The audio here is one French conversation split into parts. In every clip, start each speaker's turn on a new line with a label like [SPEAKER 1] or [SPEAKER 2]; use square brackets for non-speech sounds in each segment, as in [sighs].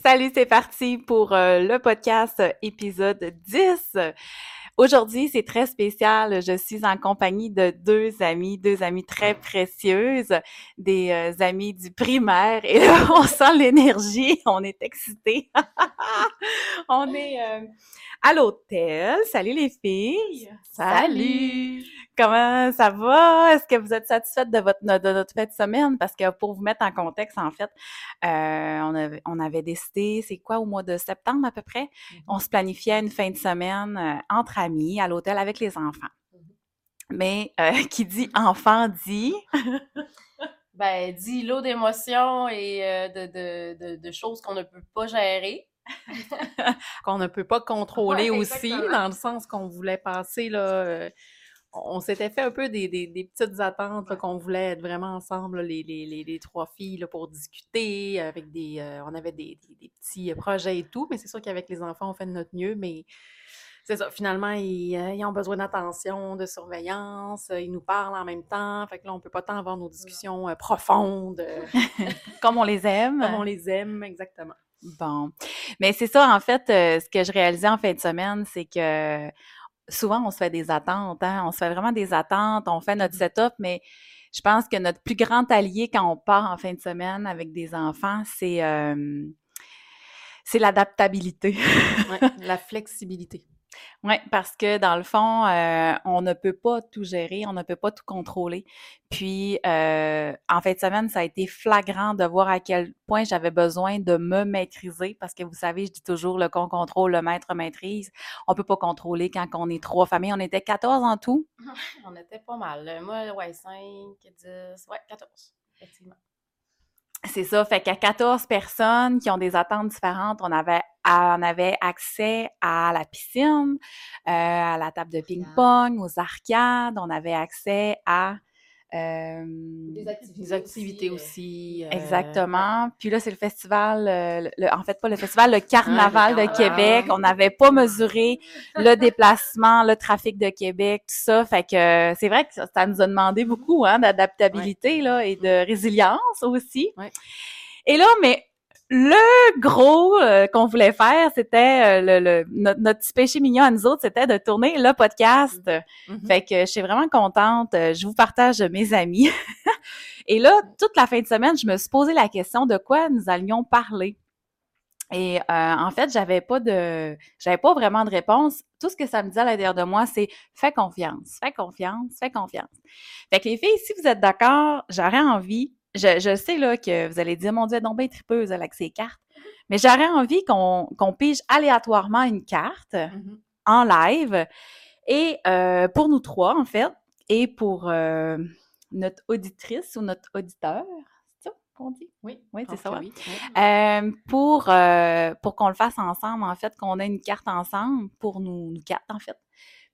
[SPEAKER 1] Salut, c'est parti pour euh, le podcast euh, épisode 10. Aujourd'hui, c'est très spécial. Je suis en compagnie de deux amis, deux amis très précieuses, des euh, amis du primaire. Et là, [laughs] on sent l'énergie, on est excités. [laughs] on est à l'hôtel. Salut les filles!
[SPEAKER 2] Salut!
[SPEAKER 1] Comment ça va? Est-ce que vous êtes satisfaite de votre de notre fête de semaine? Parce que pour vous mettre en contexte, en fait, euh, on, avait, on avait décidé, c'est quoi, au mois de septembre à peu près? Mm-hmm. On se planifiait une fin de semaine euh, entre amis à l'hôtel avec les enfants. Mm-hmm. Mais euh, qui dit enfant dit... [laughs]
[SPEAKER 2] ben, dit l'eau d'émotions et de, de, de, de, choses qu'on ne peut pas gérer. [laughs]
[SPEAKER 3] qu'on ne peut pas contrôler aussi, dans le sens qu'on voulait passer là on s'était fait un peu des, petites attentes qu'on voulait être vraiment ensemble, les, les, trois filles, pour discuter, avec des, euh, on avait des, petits projets et tout, mais c'est sûr qu'avec les enfants, on fait de notre mieux, mais c'est ça, finalement, ils, euh, ont besoin d'attention, de surveillance, ils nous parlent en même temps, fait que là, on peut pas tant avoir nos discussions euh, profondes. [laughs]
[SPEAKER 1] Comme on les aime.
[SPEAKER 3] Comme on les aime, exactement.
[SPEAKER 1] Bon. Mais c'est ça, en fait, ce que je réalisais en fin de semaine, c'est que souvent, on se fait des attentes, hein? on se fait vraiment des attentes, on fait notre mmh setup, mais je pense que notre plus grand allié quand on part en fin de semaine avec des enfants, c'est c'est l'adaptabilité. [laughs]
[SPEAKER 3] la flexibilité.
[SPEAKER 1] Oui, parce que dans le fond, euh, on ne peut pas tout gérer, on ne peut pas tout contrôler. Puis, euh, en fin de semaine, ça a été flagrant de voir à quel point j'avais besoin de me maîtriser, parce que vous savez, je dis toujours le con contrôle, le maître maîtrise. On peut pas contrôler quand on est trois familles. On était 14 en tout. [laughs]
[SPEAKER 2] on était pas mal. Moi, ouais, 5, 10, ouais, 14, effectivement.
[SPEAKER 1] C'est ça, fait qu'à 14 personnes qui ont des attentes différentes, on avait, on avait accès à la piscine, euh, à la table de ping-pong, aux arcades, on avait accès à
[SPEAKER 2] euh, des activités, aussi.
[SPEAKER 1] Euh, exactement. Puis là, c'est le festival, euh, en fait, pas le festival, le carnaval, de Québec. On n'avait pas mesuré le déplacement, le trafic de Québec, tout ça. Fait que c'est vrai que ça, nous a demandé beaucoup hein, d'adaptabilité là et de résilience aussi. Et là, mais le gros euh, qu'on voulait faire, c'était euh, le, notre, petit péché mignon à nous autres, c'était de tourner le podcast. Mm-hmm. Fait que je suis vraiment contente. Euh, je vous partage mes amis. [laughs] Et là, toute la fin de semaine, je me suis posé la question de quoi nous allions parler. Et en fait, j'avais pas de, j'avais pas vraiment de réponse. Tout ce que ça me disait à l'intérieur de moi, c'est fais confiance, fais confiance, fais confiance. Fait que les filles, si vous êtes d'accord, j'aurais envie je, sais là, que vous allez dire, mon Dieu, elle est donc bien tripeuse avec ses cartes. Mais j'aurais envie qu'on pige aléatoirement une carte mmh en live. Et euh, pour nous trois, en fait, et pour euh, notre auditrice ou notre auditeur, c'est ça qu'on dit?
[SPEAKER 3] Oui,
[SPEAKER 1] oui c'est ça. Oui. Euh, pour pour qu'on le fasse ensemble, en fait, qu'on ait une carte ensemble pour nous, nous quatre, en fait.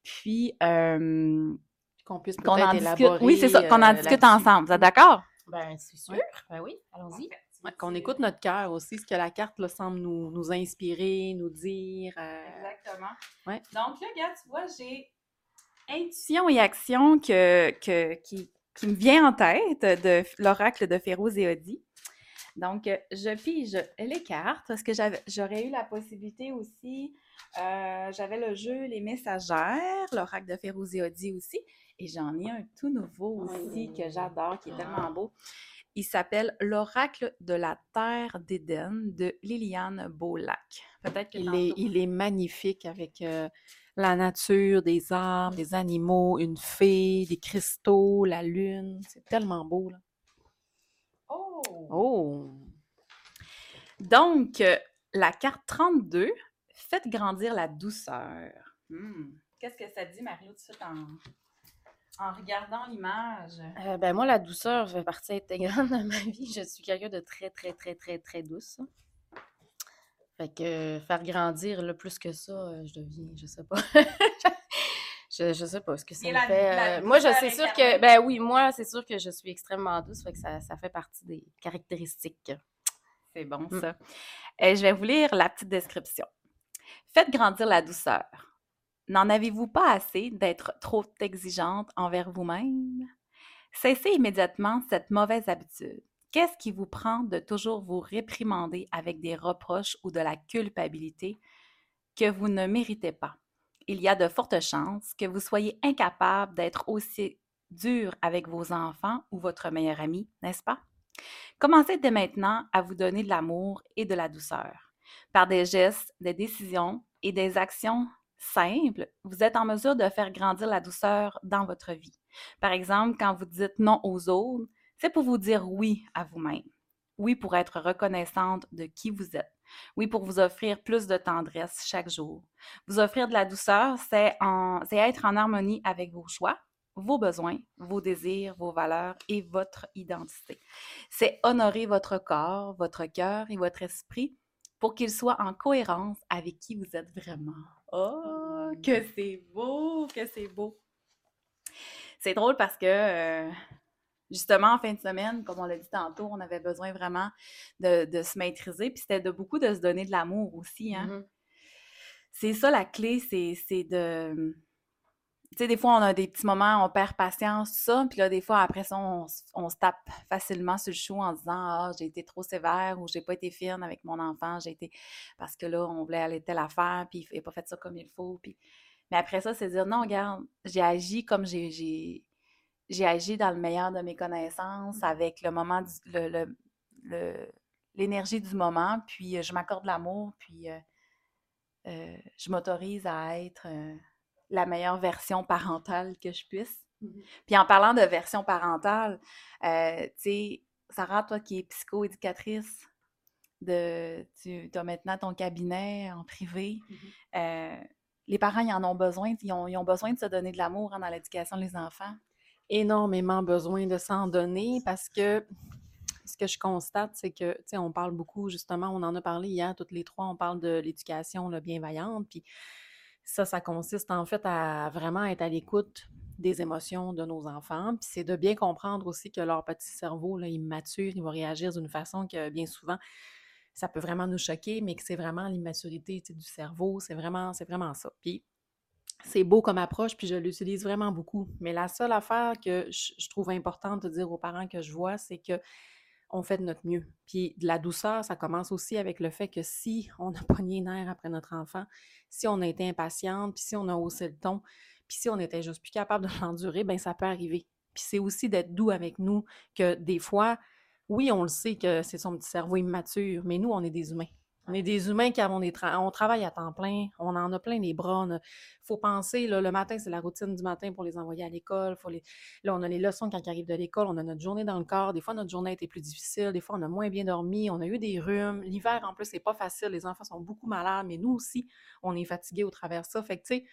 [SPEAKER 1] Puis
[SPEAKER 3] qu'on puisse
[SPEAKER 1] discute. Oui, c'est ça, qu'on en discute ensemble. Vous êtes d'accord?
[SPEAKER 2] Ben, c'est sûr. Ben oui, allons-y.
[SPEAKER 3] qu'on écoute notre cœur aussi, ce que la carte là, semble nous, nous inspirer, nous dire.
[SPEAKER 1] Euh, Exactement. Ouais. Donc là, regarde, tu vois, j'ai intuition et action que, que, qui, qui me vient en tête de l'oracle de Férouz et Odi. Donc, je pige les cartes parce que j'aurais eu la possibilité aussi, euh, j'avais le jeu Les Messagères, l'oracle de Férouz et Odi aussi. Et j'en ai un tout nouveau aussi que j'adore, qui est tellement beau. Il s'appelle L'oracle de la terre d'Éden de Liliane Beaulac.
[SPEAKER 3] Peut-être qu'il est, il est magnifique avec euh, la nature, des arbres, des animaux, une fée, des cristaux, la lune. C'est tellement beau, là.
[SPEAKER 1] Oh! Oh! Donc, euh, la carte 32, faites grandir la douceur. Hmm. Qu'est-ce que ça dit, Mario, tout de suite en en regardant l'image?
[SPEAKER 2] Euh, ben moi, la douceur fait partie intégrante de ma vie. Je suis quelqu'un de très, très, très, très, très douce. Fait que faire grandir le plus que ça, euh, je deviens, je sais pas. [laughs] je, je sais pas ce que ça me fait. Euh, moi, je sais sûr que, ben oui, moi, c'est sûr que je suis extrêmement douce, fait que ça, ça fait partie des caractéristiques.
[SPEAKER 1] C'est bon, mm. ça. Et je vais vous lire la petite description. Faites grandir la douceur. N'en avez-vous pas assez d'être trop exigeante envers vous-même? Cessez immédiatement cette mauvaise habitude, Qu'est-ce qui vous prend de toujours vous réprimander avec des reproches ou de la culpabilité que vous ne méritez pas? Il y a de fortes chances que vous soyez incapable d'être aussi dur avec vos enfants ou votre meilleur ami, n'est-ce pas? Commencez dès maintenant à vous donner de l'amour et de la douceur. Par des gestes, des décisions et des actions simples, vous êtes en mesure de faire grandir la douceur dans votre vie. Par exemple, quand vous dites non aux autres, c'est pour vous dire oui à vous-même. Oui pour être reconnaissante de qui vous êtes. Oui pour vous offrir plus de tendresse chaque jour. Vous offrir de la douceur, c'est être en harmonie avec vos choix, vos besoins, vos désirs, vos valeurs et votre identité. C'est honorer votre corps, votre cœur et votre esprit pour qu'ils soient en cohérence avec qui vous êtes vraiment. Oh, que c'est beau, que c'est beau. C'est drôle parce que euh, justement, en fin de semaine, comme on l'a dit tantôt, on avait besoin vraiment de, se maîtriser. Puis c'était de beaucoup de se donner de l'amour aussi. Hein? Mm-hmm. C'est ça la clé, c'est de tu sais, des fois, on a des petits moments, on perd patience, tout ça. Puis là, des fois, après ça, on, se tape facilement sur le chou en disant Ah, j'ai été trop sévère ou j'ai pas été fine avec mon enfant, j'ai été. Parce que là, on voulait aller telle affaire, puis il n'a pas fait ça comme il faut. Puis... Mais après ça, c'est dire Non, regarde, j'ai agi comme j'ai. J'ai agi dans le meilleur de mes connaissances, mmh. avec le moment, du, le, l'énergie du moment, puis euh, je m'accorde l'amour, puis euh, euh, je m'autorise à être la meilleure version parentale que je puisse. Mmh puis en parlant de version parentale, euh, tu sais, Sarah, toi qui es psycho-éducatrice, de, tu as maintenant ton cabinet en privé. Mmh euh, les parents, ils en ont besoin. Ils ont, besoin de se donner de l'amour hein, dans l'éducation des enfants?
[SPEAKER 3] Énormément besoin de s'en donner parce que ce que je constate, c'est que, tu sais, on parle beaucoup, justement, on en a parlé hier, toutes les trois, on parle de l'éducation bienveillante. Puis ça, ça consiste en fait à vraiment être à l'écoute des émotions de nos enfants. Puis c'est de bien comprendre aussi que leur petit cerveau, là, immature, il va réagir d'une façon que bien souvent, ça peut vraiment nous choquer, mais que c'est vraiment l'immaturité du cerveau. C'est vraiment, c'est vraiment ça. Puis c'est beau comme approche, puis je l'utilise vraiment beaucoup. Mais la seule affaire que je trouve importante de dire aux parents que je vois, c'est que on fait de notre mieux. Puis de la douceur, ça commence aussi avec le fait que si on a [laughs] pogné nerf après notre enfant, si on a été impatiente, puis si on a haussé le ton, puis si on était juste plus capable de [laughs] l'endurer, ben ça peut arriver. Puis c'est aussi d'être doux avec nous que des fois, oui, on le sait que c'est son petit cerveau immature, mais nous, on est des humains. On est des humains qui avons des on travaille à temps plein, on en a plein les bras. Il faut penser, là, le matin, c'est la routine du matin pour les envoyer à l'école. Les... Là, on a les leçons quand ils arrivent de l'école, on a notre journée dans le corps. Des fois, notre journée a été plus difficile, des fois, on a moins bien dormi, on a eu des rhumes. L'hiver, en plus, c'est pas facile. Les enfants sont beaucoup malades, mais nous aussi, on est fatigués au travers de ça. Fait que, tu sais,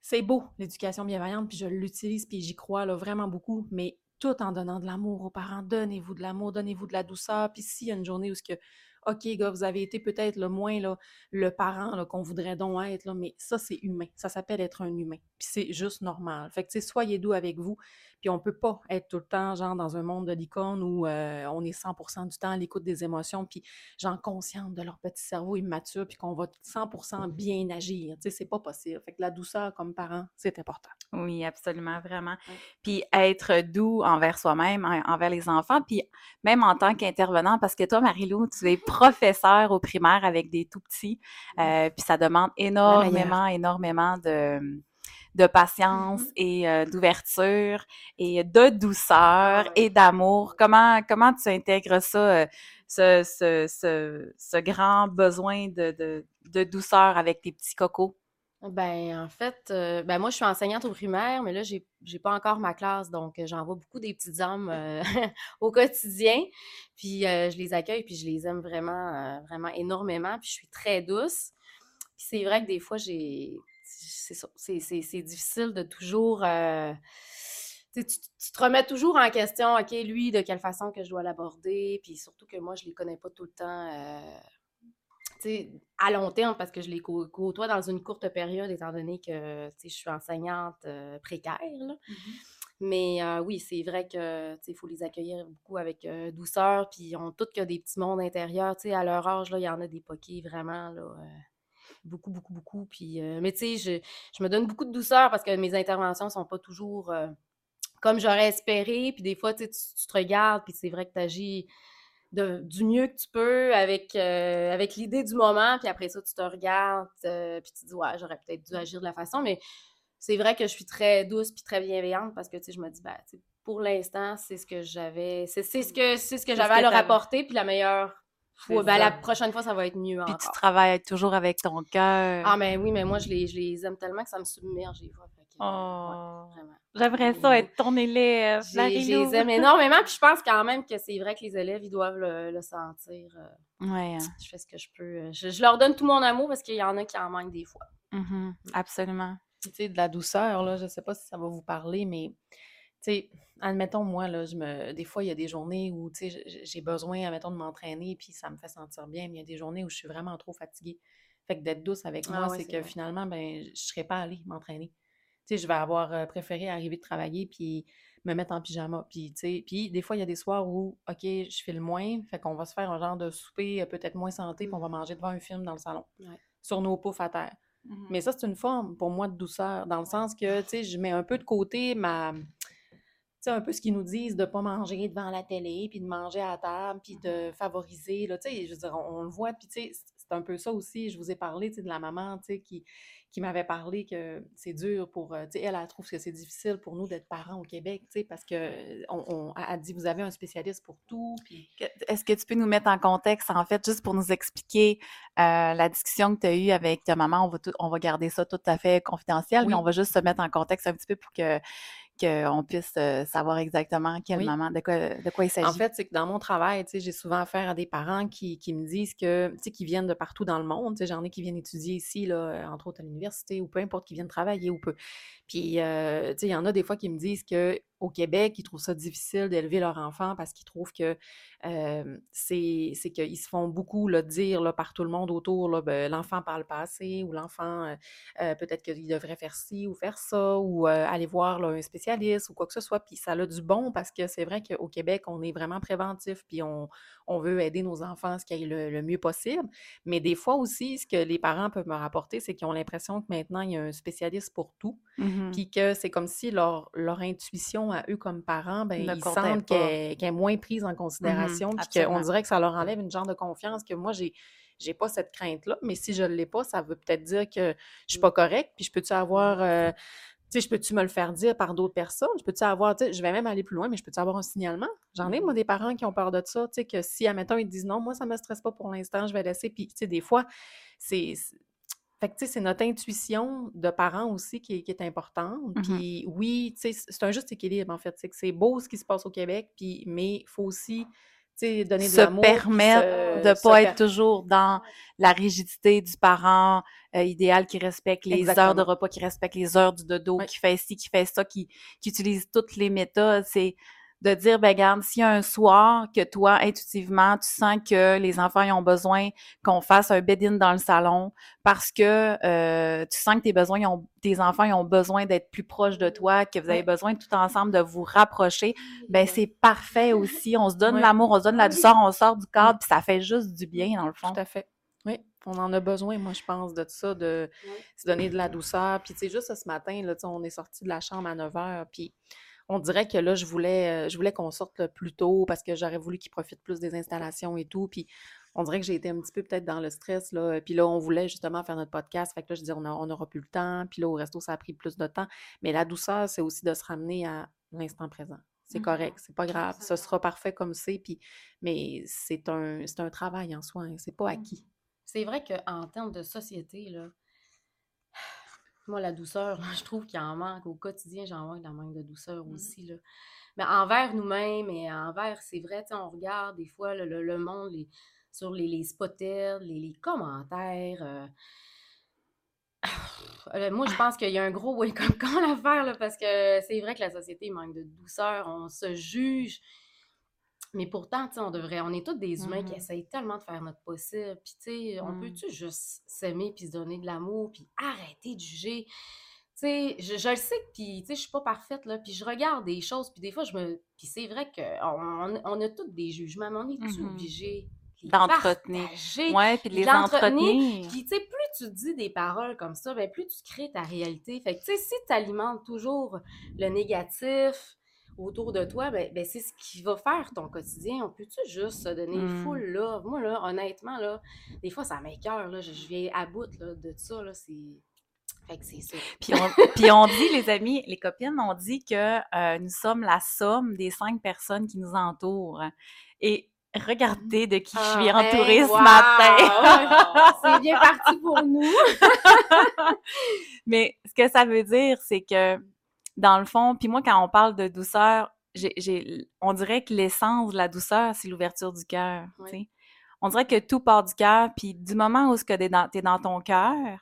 [SPEAKER 3] c'est beau, l'éducation bienveillante, puis je l'utilise, puis j'y crois là, vraiment beaucoup, mais tout en donnant de l'amour aux parents. Donnez-vous de l'amour, donnez-vous de la douceur. Puis s'il y a une journée où ce que OK, gars, vous avez été peut-être le moins là, le parent qu'on voudrait donc être, là, mais ça, c'est humain. Ça s'appelle être un humain. Puis c'est juste normal. Fait que, tu sais, soyez doux avec vous. Puis on peut pas être tout le temps, genre, dans un monde de l'icône où euh, on est 100 du temps à l'écoute des émotions, puis, genre, consciente de leur petit cerveau immature, puis qu'on va 100 bien agir. Tu sais, c'est pas possible. Fait que la douceur comme parent, c'est important.
[SPEAKER 1] Oui, absolument, vraiment. Puis être doux envers soi-même, envers les enfants, puis même en tant qu'intervenant, parce que toi, Marie-Lou, tu es [laughs] professeure au primaire avec des tout petits, euh, puis ça demande énormément, énormément de de patience mm-hmm. et euh, d'ouverture et de douceur ah et d'amour. Comment, comment tu intègres ça, euh, ce, ce, ce, ce, grand besoin de, de, de, douceur avec tes petits cocos?
[SPEAKER 2] Ben, en fait, euh, ben moi, je suis enseignante au primaire, mais là, j'ai, j'ai pas encore ma classe, donc j'envoie beaucoup des petites âmes [laughs] au quotidien. Puis je les accueille, puis je les aime vraiment, vraiment énormément, puis je suis très douce. Puis c'est vrai que des fois, j'ai c'est difficile de toujours. Euh, tu, te remets toujours en question, OK, lui, de quelle façon que je dois l'aborder, puis surtout que moi, je les connais pas tout le temps. Euh, à long terme, parce que je les côtoie dans une courte période, étant donné que je suis enseignante euh, précaire. Mmh Mais oui, c'est vrai que il faut les accueillir beaucoup avec douceur, puis ils ont toutes que des petits mondes intérieurs. À leur âge, il y en a des poquets vraiment là, beaucoup, beaucoup, beaucoup. Puis, euh, mais tu sais, je, je, me donne beaucoup de douceur parce que mes interventions ne sont pas toujours euh, comme j'aurais espéré. Puis des fois, tu, tu te regardes, puis c'est vrai que tu agis du mieux que tu peux avec, euh, avec l'idée du moment. Puis après ça, tu te regardes, euh, puis tu te dis, ouais, j'aurais peut-être dû agir de la façon. Mais c'est vrai que je suis très douce puis très bienveillante parce que, tu sais, je me dis, ben, pour l'instant, c'est ce que j'avais, c'est ce que, ce que j'avais à leur apporter. Puis la meilleure ben, la prochaine fois, ça va être mieux
[SPEAKER 1] Puis tu travailles toujours avec ton cœur.
[SPEAKER 2] Ah, mais oui, mais moi, je les, je les aime tellement que ça me submerge,
[SPEAKER 1] Oh. J'aimerais ça être ton élève,
[SPEAKER 2] Je les aime énormément, puis je pense quand même que c'est vrai que les élèves, ils doivent le, sentir.
[SPEAKER 1] Euh. Ouais. Hein.
[SPEAKER 2] Je fais ce que je peux. Euh, je, leur donne tout mon amour parce qu'il y en a qui en manquent des fois.
[SPEAKER 1] Mm-hmm. Mm. Absolument.
[SPEAKER 3] Tu sais, de la douceur, là, je sais pas si ça va vous parler, mais tu sais, admettons, moi, là, je me... des fois, il y a des journées où, tu sais, j'ai besoin, admettons, de m'entraîner, puis ça me fait sentir bien, mais il y a des journées où je suis vraiment trop fatiguée. Fait que d'être douce avec moi, ah c'est que finalement, ben, je serais pas allée m'entraîner. Tu sais, je vais avoir préféré arriver de travailler, puis me mettre en pyjama. Puis, tu sais, puis des fois, il y a des soirs où, OK, je file moins, fait qu'on va se faire un genre de souper peut-être moins santé, puis on va mmh. manger devant un film dans le salon, sur nos poufs à terre. Mmh mais ça, c'est une forme, pour moi, de douceur, dans le sens que, tu sais, je mets un peu de côté ma sais, un peu ce qu'ils nous disent de ne pas manger devant la télé, puis de manger à table, puis de favoriser, là, tu sais, je veux dire, on, le voit, puis tu sais, c'est un peu ça aussi, je vous ai parlé, tu sais, de la maman, tu sais, qui, qui m'avait parlé que c'est dur pour, tu sais, elle, elle trouve que c'est difficile pour nous d'être parents au Québec, tu sais, parce que on, a dit, vous avez un spécialiste pour tout, puis...
[SPEAKER 1] Est-ce que tu peux nous mettre en contexte, en fait, juste pour nous expliquer euh, la discussion que tu as eue avec ta maman, on va, on va garder ça tout à fait confidentiel, mais on va juste se mettre en contexte un petit peu pour que qu'on puisse savoir exactement quel moment, de quoi, de quoi il s'agit.
[SPEAKER 3] En fait, c'est que dans mon travail, j'ai souvent affaire à des parents qui, qui me disent que, qui viennent de partout dans le monde. J'en ai qui viennent étudier ici, là, entre autres à l'université, ou peu importe, qui viennent travailler ou peu. Puis, il y en a des fois qui me disent que au Québec, ils trouvent ça difficile d'élever leur enfant parce qu'ils trouvent que c'est qu'ils se font beaucoup le dire là, par tout le monde autour, ben, l'enfant parle pas assez ou l'enfant, peut-être qu'il devrait faire ci ou faire ça ou aller voir un spécialiste ou quoi que ce soit. Puis ça a du bon parce que c'est vrai qu'au Québec, on est vraiment préventif puis on, on veut aider nos enfants à ce qu'il y ait le, mieux possible. Mais des fois aussi, ce que les parents peuvent me rapporter, c'est qu'ils ont l'impression que maintenant, il y a un spécialiste pour tout. Mmh puis que c'est comme si leur, leur intuition à eux comme parents, ben, ils sentent qu'elle est moins prise en mmh considération, puis qu'on dirait que ça leur enlève une genre de confiance que moi, j'ai j'ai pas cette crainte-là, mais si je ne l'ai pas, ça veut peut-être dire que je suis pas correcte, puis je peux-tu avoir, euh, tu sais, je peux-tu me le faire dire par d'autres personnes? Je peux-tu avoir, tu sais, je vais même aller plus loin, mais je peux-tu avoir un signalement? J'en ai, moi, mmh des parents qui ont peur de ça, tu sais, que si, admettons, ils disent non, moi, ça me stresse pas pour l'instant, je vais laisser, puis, tu sais, des fois, c'est fait que, tu sais, c'est notre intuition de parents aussi qui, est importante. Mmh puis, oui, tu sais, c'est un juste équilibre, en fait. C'est beau ce qui se passe au Québec, puis, mais il faut aussi donner de l'amour.
[SPEAKER 1] Se permettre de ne pas être toujours dans la rigidité du parent euh, idéal qui respecte les heures de repas, qui respecte les heures du dodo, qui fait ci, qui fait ça, qui, qui utilise toutes les méthodes. C'est de dire, ben garde, s'il y a un soir que toi, intuitivement, tu sens que les enfants ont besoin qu'on fasse un bed-in dans le salon parce que euh, tu sens que tes besoins, ont, tes enfants ont besoin d'être plus proches de toi, que vous avez besoin tout ensemble de vous rapprocher, ben c'est parfait aussi. On se donne l'amour, on se donne la douceur, on sort du cadre, puis ça fait juste du bien, dans le fond.
[SPEAKER 3] Tout à fait. Oui, on en a besoin, moi, je pense, de ça, de se donner de la douceur. Puis, tu sais, juste ce matin, là, on est sorti de la chambre à 9 h, puis on dirait que là, je voulais, euh, je voulais qu'on sorte plus tôt parce que j'aurais voulu qu'ils profitent plus des installations et tout. Puis on dirait que j'ai été un petit peu peut-être dans le stress. Là. Puis là, on voulait justement faire notre podcast. Fait que là, je disais, on n'aura plus le temps. Puis là, au resto, ça a pris plus de temps. Mais la douceur, c'est aussi de se ramener à l'instant présent. C'est mmh. correct, c'est pas grave. Ce sera parfait comme c'est. Puis, mais c'est un, un travail en soi. Hein, c'est pas mmh. acquis.
[SPEAKER 2] C'est vrai qu'en termes de société, là, moi, la douceur, [laughs] je trouve qu'il en manque. Au quotidien, j'en manque d'un manque de douceur mmh. aussi. Là. Mais envers nous-mêmes et envers, c'est vrai, on regarde des fois le, monde sur les, les spotters, les, commentaires. Euh, [sighs] euh, moi, je pense qu'il y a un gros wake-up call à faire parce que c'est vrai que la société manque de douceur. On se juge mais pourtant, tu sais, on devrait, on est tous des humains qui mmh essayent tellement de faire notre possible. Puis, tu sais, on mmh. peut-tu juste s'aimer puis se donner de l'amour puis arrêter de juger? Tu sais, je, je, le sais, puis, tu sais, je suis pas parfaite, là, puis je regarde des choses, puis des fois, je me... Puis c'est vrai qu'on on a tous des jugements, mais on est-tu mmh obligé
[SPEAKER 1] d'entretenir. Ouais, puis de les entretenir.
[SPEAKER 2] Puis, tu sais, plus tu dis des paroles comme ça, ben plus tu crées ta réalité. Fait que, tu sais, si tu alimentes toujours le négatif, autour de toi, ben, ben, c'est ce qui va faire ton quotidien. On peut-tu juste se donner
[SPEAKER 1] Mm.
[SPEAKER 2] full love? Moi, là, honnêtement, là, des fois, ça m'écœure, là. Je, je viens à bout, là, de ça, là. C'est... Fait que c'est ça.
[SPEAKER 1] Puis on, puis on dit, les amis, les copines, on dit que euh, nous sommes la somme des cinq personnes qui nous entourent. Et regardez de qui je suis
[SPEAKER 2] Ah,
[SPEAKER 1] entourée
[SPEAKER 2] hey,
[SPEAKER 1] ce
[SPEAKER 2] wow!
[SPEAKER 1] matin. [laughs]
[SPEAKER 2] c'est bien parti pour nous. [laughs]
[SPEAKER 1] Mais ce que ça veut dire, c'est que dans le fond, puis moi, quand on parle de douceur, on dirait que l'essence de la douceur, c'est l'ouverture du cœur.
[SPEAKER 2] Oui.
[SPEAKER 1] On dirait que tout part du cœur, puis du moment où tu es dans, ton cœur,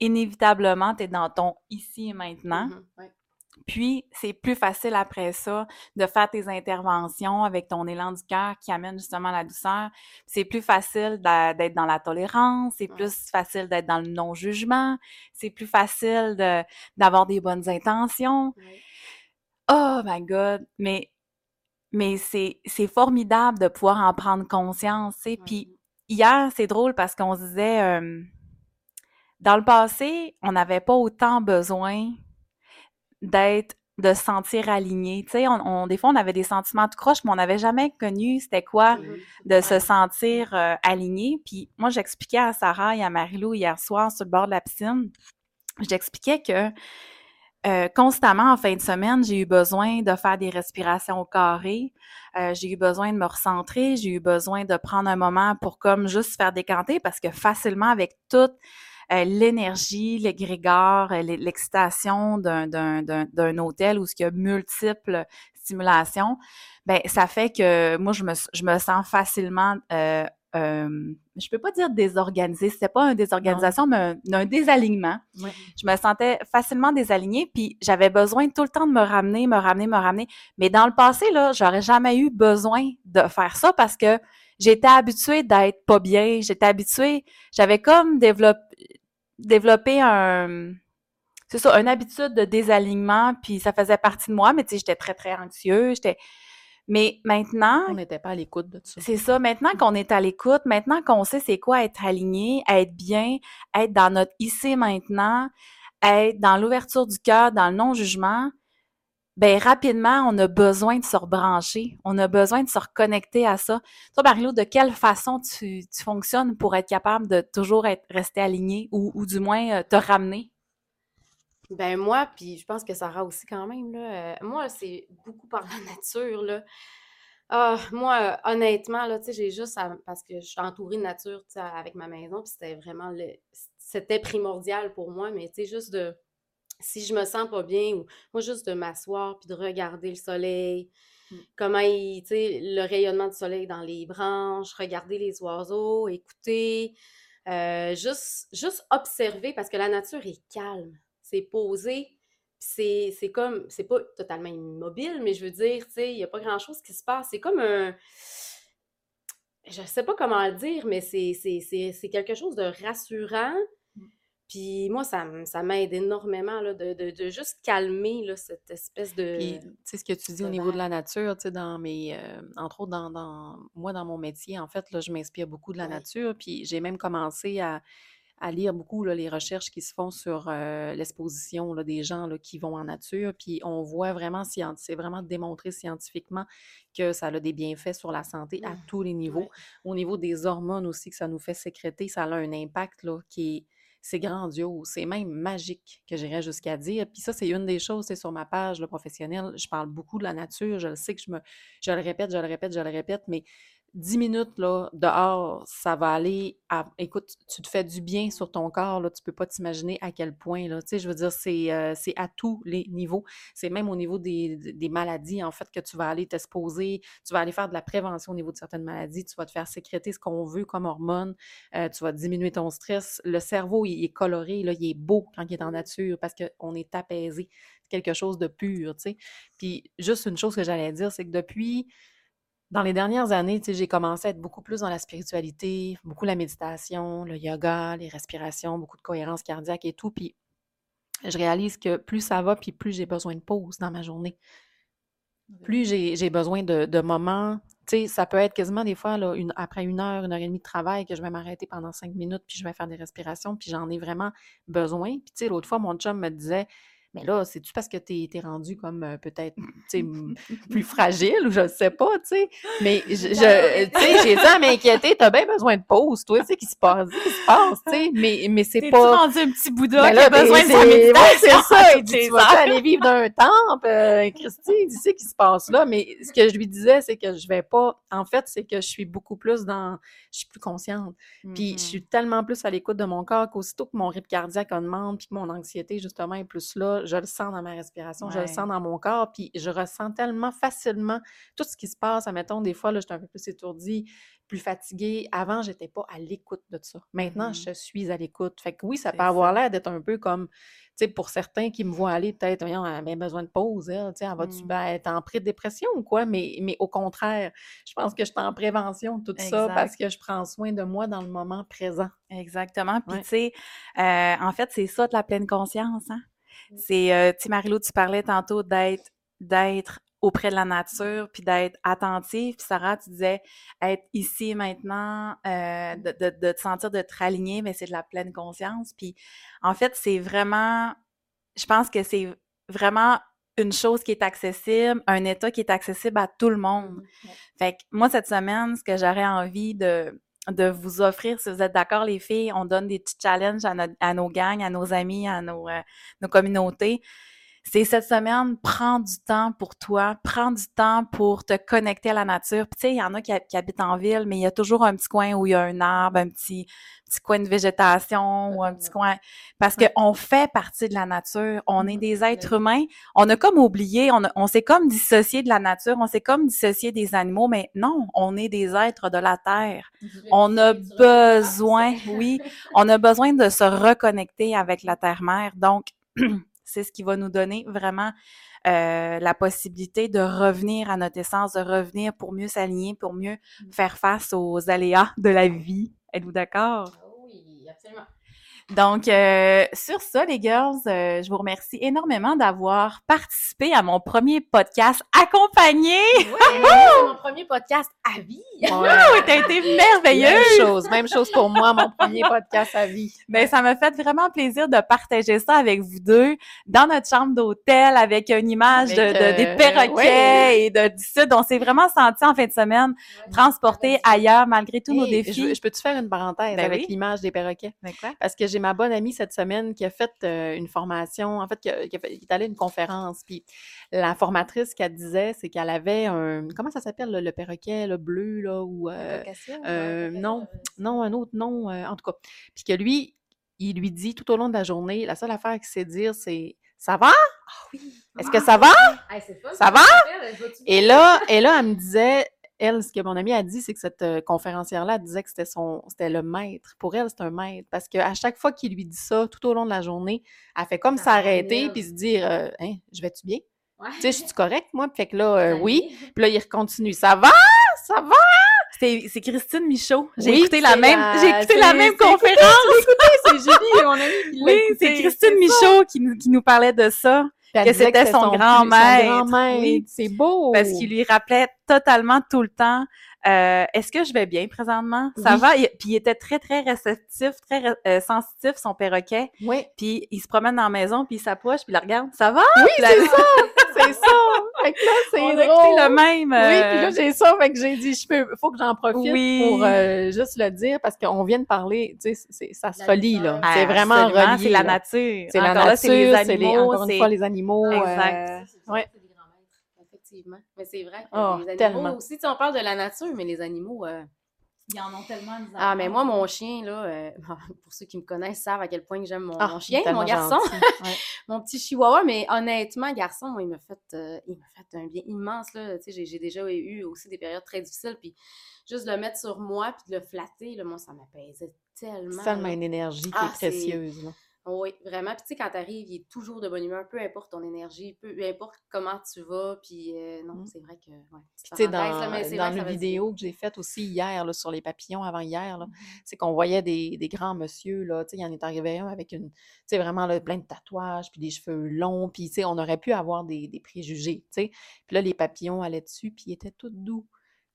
[SPEAKER 1] inévitablement, tu es dans ton ici et maintenant.
[SPEAKER 2] Mhm, ouais.
[SPEAKER 1] Puis, c'est plus facile après ça de faire tes interventions avec ton élan du cœur qui amène justement la douceur. C'est plus facile d'être dans la tolérance, c'est plus facile d'être dans le non-jugement, c'est plus facile de- d'avoir des bonnes intentions. Oh my God! Mais, mais c'est formidable de pouvoir en prendre conscience.
[SPEAKER 2] Ouais.
[SPEAKER 1] Puis, hier, c'est drôle parce qu'on se disait, euh, dans le passé, on n'avait pas autant besoin d'être, de se sentir aligné. Tu sais, on, on- des fois, on avait des sentiments de croche, mais on n'avait jamais connu c'était quoi de se sentir euh, aligné. Puis moi, j'expliquais à Sarah et à Marilou hier soir sur le bord de la piscine, j'expliquais que euh, constamment en fin de semaine, j'ai eu besoin de faire des respirations au carré. Euh, j'ai eu besoin de me recentrer. J'ai eu besoin de prendre un moment pour comme juste faire décanter parce que facilement avec toute euh, l'énergie, l'égrégore, euh, l'e- l'excitation d'un, hôtel où il y a multiples stimulations, ben ça fait que moi je me, je me sens facilement euh, euh, je peux pas dire désorganisée, c'était pas une désorganisation, mais un, un désalignement. Je me sentais facilement désalignée, puis j'avais besoin tout le temps de me ramener, me ramener, me ramener. Mais dans le passé, là, j'aurais jamais eu besoin de faire ça parce que j'étais habituée d'être pas bien, j'étais habituée, j'avais comme développé, développé un, c'est ça, une habitude de désalignement, puis ça faisait partie de moi, mais tu sais, j'étais très, très anxieuse, j'étais, mais maintenant,
[SPEAKER 3] On n'était pas à l'écoute de ça.
[SPEAKER 1] c'est ça, maintenant qu'on est à l'écoute, maintenant qu'on sait c'est quoi être aligné, être bien, être dans notre ici maintenant, être dans l'ouverture du cœur, dans le non-jugement, ben rapidement, on a besoin de se rebrancher, on a besoin de se reconnecter à ça. Toi, Marilou, de quelle façon tu, fonctionnes pour être capable de toujours être resté aligné ou, du moins euh, te ramener?
[SPEAKER 2] Ben moi, puis je pense que Sarah aussi quand même, là. euh, moi, c'est beaucoup par la [laughs] nature, là. Ah, moi, honnêtement, là, j'ai juste à- parce que je suis entourée de nature, avec ma maison, puis c'était vraiment c'était primordial pour moi, mais tu sais, juste de si je me sens pas bien ou moi juste de m'asseoir puis de regarder le soleil,
[SPEAKER 3] Mm.
[SPEAKER 2] comment il, tu sais, le rayonnement du soleil dans les branches, regarder les oiseaux, écouter, euh, juste, juste observer parce que la nature est calme, c'est posé, c'est c'est comme, c'est pas totalement immobile, mais je veux dire, tu sais, il y a pas grand-chose qui se passe. C'est comme un, je sais pas comment le dire, mais c'est c'est- c'est- c'est quelque chose de rassurant. Puis moi, ça, ça m'aide énormément là, de, de- de juste calmer là, cette espèce de...
[SPEAKER 3] Puis, tu sais, ce que tu dis au niveau de la nature, tu sais, dans mes, euh, entre autres, dans, dans- moi, dans mon métier, en fait, là, je m'inspire beaucoup de la nature. Puis, j'ai même commencé à, à lire beaucoup là, les recherches qui se font sur euh, l'exposition des gens là, qui vont en nature. Puis, on voit vraiment, c'est vraiment démontré scientifiquement que ça a des bienfaits sur la santé à
[SPEAKER 2] Mm.
[SPEAKER 3] tous les niveaux. Au niveau des hormones aussi que ça nous fait sécréter, ça a un impact là, qui est c'est grandiose, c'est même magique, que j'irais jusqu'à dire. Puis ça, c'est une des choses, c'est sur ma page le professionnel, je parle beaucoup de la nature, je le sais que je me je le répète, je le répète, je le répète, mais 10 minutes là, dehors, ça va aller. Écoute, tu te fais du bien sur ton corps, là, tu peux pas t'imaginer à quel point, là. Tu je veux dire, c'est euh, c'est à tous les niveaux. C'est même au niveau des, maladies, en fait, que tu vas aller t'exposer, tu vas aller faire de la prévention au niveau de certaines maladies, tu vas te faire sécréter ce qu'on veut comme hormones, euh, tu vas diminuer ton stress. Le cerveau, il est coloré, là, il est beau quand il est en nature parce qu'on est apaisé. C'est quelque chose de pur, tu. Puis juste une chose que j'allais dire, c'est que depuis, dans les dernières années, j'ai commencé à être beaucoup plus dans la spiritualité, beaucoup la méditation, le yoga, les respirations, beaucoup de cohérence cardiaque et tout. Puis je réalise que plus ça va, puis plus j'ai besoin de pause dans ma journée. Plus j'ai j'ai besoin de, de moments, tu sais, ça peut être quasiment des fois, là, une, après une heure, une heure et demie de travail, que je vais m'arrêter pendant cinq minutes, puis je vais faire des respirations, puis j'en ai vraiment besoin. Puis tu sais, l'autre fois, mon chum me disait, Mais là, c'est-tu parce que tu es, rendu comme euh, peut-être [laughs] plus fragile ou je ne sais pas, tu sais. Mais je, je j'ai dit à m'inquiéter, t'as bien besoin de pause, toi, tu sais, qui se passe, qui se passe, tu sais. [laughs] Mais, mais c'est pas.
[SPEAKER 1] rendu un petit Bouddha ben qui a besoin de sa
[SPEAKER 3] méditation? c'est ça. [laughs] tu vas aller vivre dans un temple, euh, Christy, tu sais, qui se passe là. Mais ce que je lui disais, c'est que je vais pas. En fait, c'est que je suis beaucoup plus dans. Je suis plus consciente. Puis je mm-hmm. suis tellement plus à l'écoute de mon corps qu'aussitôt que mon rythme cardiaque augmente, puis que mon anxiété, justement, est plus là, je le sens dans ma respiration, je le sens dans mon corps, puis je ressens tellement facilement tout ce qui se passe. Admettons, des fois, là, j'étais un peu plus étourdie, plus fatiguée. Avant, j'étais pas à l'écoute de ça. Maintenant, mmh je suis à l'écoute. Fait que oui, ça peut avoir l'air d'être un peu comme, tu sais, pour certains qui me voient aller, peut-être, elle a besoin de pause, elle, tu sais, elle va-tu mmh. être en pré-dépression ou quoi? Mais, mais au contraire, je pense que je suis en prévention tout ça parce que je prends soin de moi dans le moment présent.
[SPEAKER 1] Exactement. Puis, tu sais, euh, en fait, c'est ça de la pleine conscience, hein? Mmh. C'est, euh, tu sais, Marilou, tu parlais tantôt d'être, d'être auprès de la nature, puis d'être attentive. Puis Sarah, tu disais être ici maintenant, euh, de, de, de, te sentir de te raligner, mais c'est de la pleine conscience. Puis en fait, c'est vraiment, je pense que c'est vraiment une chose qui est accessible, un état qui est accessible à tout le monde. Mmh, fait que moi, cette semaine, ce que j'aurais envie de, de vous offrir, si vous êtes d'accord, les filles, on donne des petits challenges à, nos gangs, à nos amis, à nos, euh, nos communautés c'est cette semaine, prends du temps pour toi, prends du temps pour te connecter à la nature. Puis tu sais, il y en a qui, habitent en ville, mais il y a toujours un petit coin où il y a un arbre, un petit, petit coin de végétation ou un petit coin. Parce qu'on fait partie de la nature, on est des êtres humains. On a comme oublié, on, on s'est comme dissocié de la nature, on s'est comme dissocié des animaux, mais non, on est des êtres de la terre. On a besoin, oui, on a besoin de se reconnecter avec la terre-mère. Donc, [clears throat] c'est ce qui va nous donner vraiment euh, la possibilité de revenir à notre essence, de revenir pour mieux s'aligner, pour mieux mmh. faire face aux aléas de la vie. Êtes-vous d'accord?
[SPEAKER 2] Ah oui, absolument.
[SPEAKER 1] Donc, euh, sur ça, les girls, euh, je vous remercie énormément d'avoir participé à mon premier podcast accompagné.
[SPEAKER 2] Oui, [laughs] mon premier podcast à vie.
[SPEAKER 1] Ouais, t'as été [laughs] merveilleuse.
[SPEAKER 3] Même chose, même chose pour moi, mon premier podcast à vie.
[SPEAKER 1] Mais ben, ça m'a fait vraiment plaisir de partager ça avec vous deux dans notre chambre d'hôtel avec une image de, des euh, perroquets et de d'ici. On s'est vraiment senti en fin de semaine transportés ailleurs malgré tous nos défis.
[SPEAKER 3] Je, peux-tu faire une parenthèse ben avec l'image des perroquets? Parce que j'ai ma bonne amie cette semaine qui a fait euh, une formation, en fait, qui, est allée à une conférence. Puis la formatrice qu'elle disait, c'est qu'elle avait un. Comment ça s'appelle, le, perroquet, le bleu, là, ou. Euh, euh, non, non, un autre nom, en tout cas. Puis que lui, il lui dit tout au long de la journée, la seule affaire qu'il sait dire, c'est Ça va?
[SPEAKER 2] Ah oui.
[SPEAKER 3] Est-ce que ça va? ça va? Et là, et là, elle me disait elle, ce que mon amie a dit, c'est que cette euh, conférencière-là disait que c'était son, c'était le maître. Pour elle, c'est un maître. Parce qu'à chaque fois qu'il lui dit ça, tout au long de la journée, elle fait comme s'arrêter puis se dire, euh, hein, je vais-tu bien? Tu sais, je suis correcte, moi? Puis fait que là, [laughs] euh, oui. Puis là, il continue. Ça va? Ça va?
[SPEAKER 1] C'est Christine Michaud. J'ai écouté la même, j'ai écouté la même conférence.
[SPEAKER 3] C'est Julie, mon amie.
[SPEAKER 1] Oui, c'est Christine Michaud qui nous, qui nous parlait de ça que c'était son, grand-mère.
[SPEAKER 3] c'est beau.
[SPEAKER 1] Parce qu'il lui rappelait totalement tout le temps euh, est-ce que je vais bien présentement? Ça va? puis il était très, très réceptif, très euh, sensitif, son perroquet.
[SPEAKER 3] Oui.
[SPEAKER 1] Puis il se promène dans la maison, puis il s'approche, puis il la regarde. Ça va?
[SPEAKER 3] Oui, c'est [laughs] ça! c'est ça! Fait que là, c'est
[SPEAKER 1] drôle. le même.
[SPEAKER 3] Oui, puis là, euh, j'ai ça, fait que j'ai dit, je peux, faut que j'en profite pour juste le dire, parce qu'on vient de parler, tu sais, ça se relie, là. C'est vraiment relié.
[SPEAKER 1] C'est la nature.
[SPEAKER 3] C'est la nature, c'est les animaux. encore une fois, les animaux.
[SPEAKER 1] Exact.
[SPEAKER 3] ouais.
[SPEAKER 2] Mais c'est vrai que
[SPEAKER 3] oh,
[SPEAKER 2] les animaux aussi, tu on parle de la nature, mais les animaux.
[SPEAKER 1] Ils en ont tellement
[SPEAKER 2] Ah, mais moi, mon chien, là, euh, [laughs] pour ceux qui me connaissent, savent à quel point j'aime mon, ah, chien, mon garçon, [laughs] [laughs] mon petit chihuahua. Mais honnêtement, garçon, moi, il m'a fait, euh, il m'a fait un bien immense. Là. Tu sais, j'ai, déjà eu aussi des périodes très difficiles. Puis juste le mettre sur moi, puis de le flatter, là, moi, ça m'apaisait tellement.
[SPEAKER 3] C'est tellement une énergie qui est ah, précieuse. Là.
[SPEAKER 2] Oui, vraiment. Puis tu sais, quand t'arrives, il est toujours de bonne humeur, peu importe ton énergie, peu, importe comment tu vas. Puis euh, non, mmh. c'est vrai que. Ouais,
[SPEAKER 3] tu sais, dans, dans une vidéo que j'ai faite aussi hier là, sur les papillons, avant hier, mmh c'est qu'on voyait des, des, grands monsieur, là. Tu sais, il y en est arrivé un avec une. Tu sais, vraiment là, plein de tatouages, puis des cheveux longs. Puis tu sais, on aurait pu avoir des, des préjugés, tu sais. Puis là, les papillons allaient dessus, puis ils étaient tout doux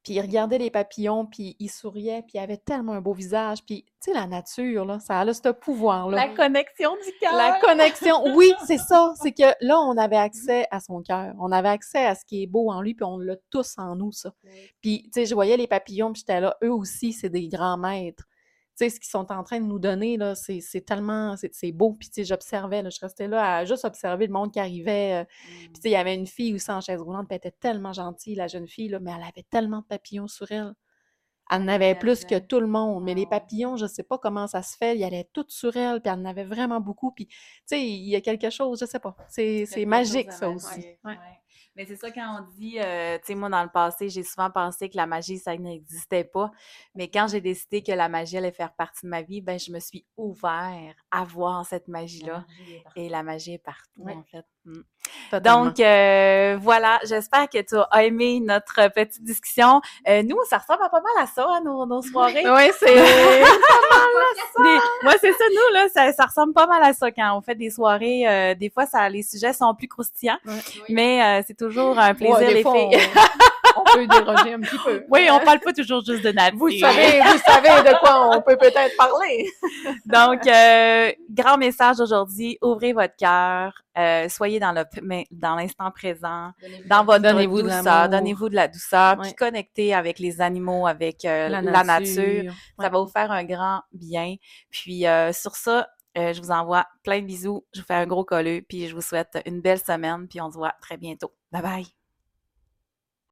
[SPEAKER 3] Puis il regardait les papillons, puis il souriait, puis il avait tellement un beau visage. Puis, tu sais, la nature, là, ça a ce pouvoir-là.
[SPEAKER 1] La connexion du cœur.
[SPEAKER 3] La connexion, oui, c'est ça. [laughs] C'est que là, on avait accès à son cœur. On avait accès à ce qui est beau en lui, puis on l'a tous en nous, ça. Puis, tu sais, je voyais les papillons, puis j'étais là, eux aussi, c'est des grands maîtres sais, ce qu'ils sont en train de nous donner, là, c'est, tellement, c'est, beau. Puis, tu sais, j'observais, je restais là à juste observer le monde qui arrivait. Euh, puis, tu sais, il y avait une fille aussi en chaise roulante, puis elle était tellement gentille, la jeune fille, là, mais elle avait tellement de papillons sur elle. Elle en avait plus que tout le monde. Mais les papillons, je ne sais pas comment ça se fait, ils allaient toutes sur elle, puis elle en avait vraiment beaucoup. Puis, tu sais, il y a quelque chose, je sais pas. C'est, magique, ça aussi.
[SPEAKER 1] Mais c'est ça quand on dit, euh, tu sais, moi, dans le passé, j'ai souvent pensé que la magie, ça n'existait pas. Mais quand j'ai décidé que la magie allait faire partie de ma vie, ben, je me suis ouvert à voir cette magie-là. Et la magie est partout, en fait. Mmh. Donc, euh, voilà, j'espère que tu as aimé notre petite discussion. Euh, nous, ça ressemble à pas mal à ça, hein, nos, [laughs] soirées.
[SPEAKER 3] oui, c'est
[SPEAKER 1] Moi, [laughs] [laughs] c'est ça, nous, là, ça, ressemble pas mal à ça quand on fait des soirées. Des fois, ça, les sujets sont plus croustillants, mais c'est toujours un plaisir, les filles.
[SPEAKER 3] On, peut déroger un petit peu.
[SPEAKER 1] Oui, on parle pas toujours juste de nature.
[SPEAKER 3] Vous savez, vous savez de quoi on peut peut-être parler. [laughs]
[SPEAKER 1] Donc, grand message aujourd'hui, ouvrez votre cœur, soyez dans le dans l'instant présent, dans votre donnez-vous douceur, donnez-vous de la douceur, puis connectez avec les animaux, avec euh, la, nature. Ça va vous faire un grand bien. Puis euh, sur ça, euh, je vous envoie plein de bisous. Je vous fais un gros colleux, puis je vous souhaite une belle semaine, puis on se voit très bientôt. Bye bye!